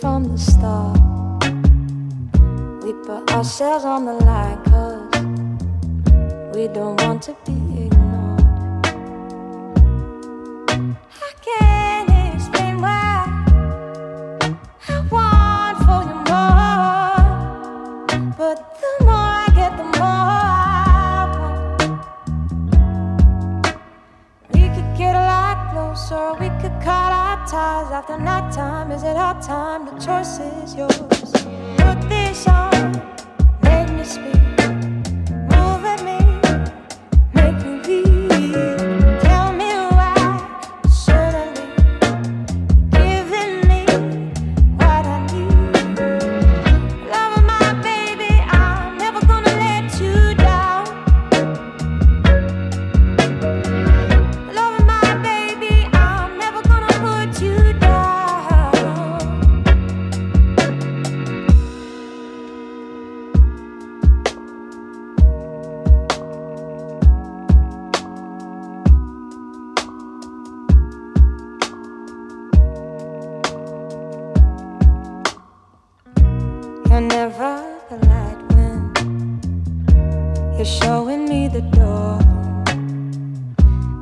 from the start. We put ourselves on the line, cause we don't want to be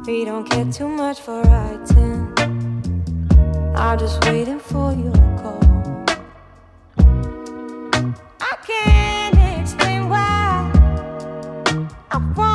We don't care too much for writing. I'm just waiting for your call. I can't explain why I want.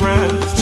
friends.